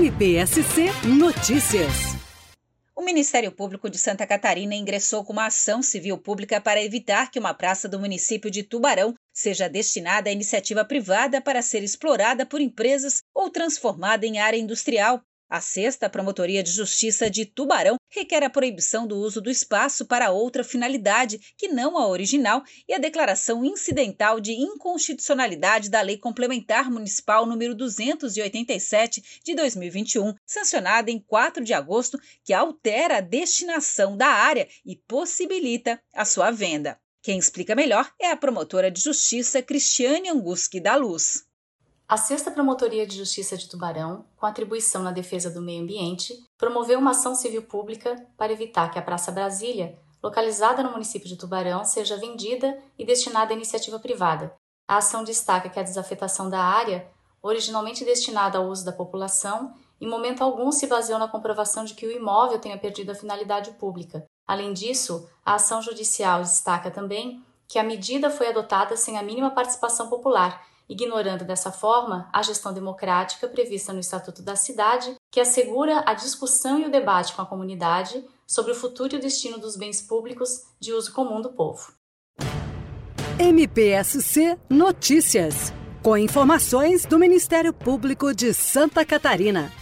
MPSC Notícias. O Ministério Público de Santa Catarina ingressou com uma ação civil pública para evitar que uma praça do município de Tubarão seja destinada à iniciativa privada para ser explorada por empresas ou transformada em área industrial. A sexta Promotoria de Justiça de Tubarão requer a proibição do uso do espaço para outra finalidade que não a original e a declaração incidental de inconstitucionalidade da Lei Complementar Municipal número 287 de 2021, sancionada em 4 de agosto, que altera a destinação da área e possibilita a sua venda. Quem explica melhor é a promotora de justiça Cristiane Anguski da Luz. A Sexta Promotoria de Justiça de Tubarão, com atribuição na defesa do meio ambiente, promoveu uma ação civil pública para evitar que a Praça Brasília, localizada no município de Tubarão, seja vendida e destinada à iniciativa privada. A ação destaca que a desafetação da área, originalmente destinada ao uso da população, em momento algum se baseou na comprovação de que o imóvel tenha perdido a finalidade pública. Além disso, a ação judicial destaca também que a medida foi adotada sem a mínima participação popular ignorando dessa forma a gestão democrática prevista no Estatuto da Cidade, que assegura a discussão e o debate com a comunidade sobre o futuro e o destino dos bens públicos de uso comum do povo. MPSC Notícias, com informações do Ministério Público de Santa Catarina.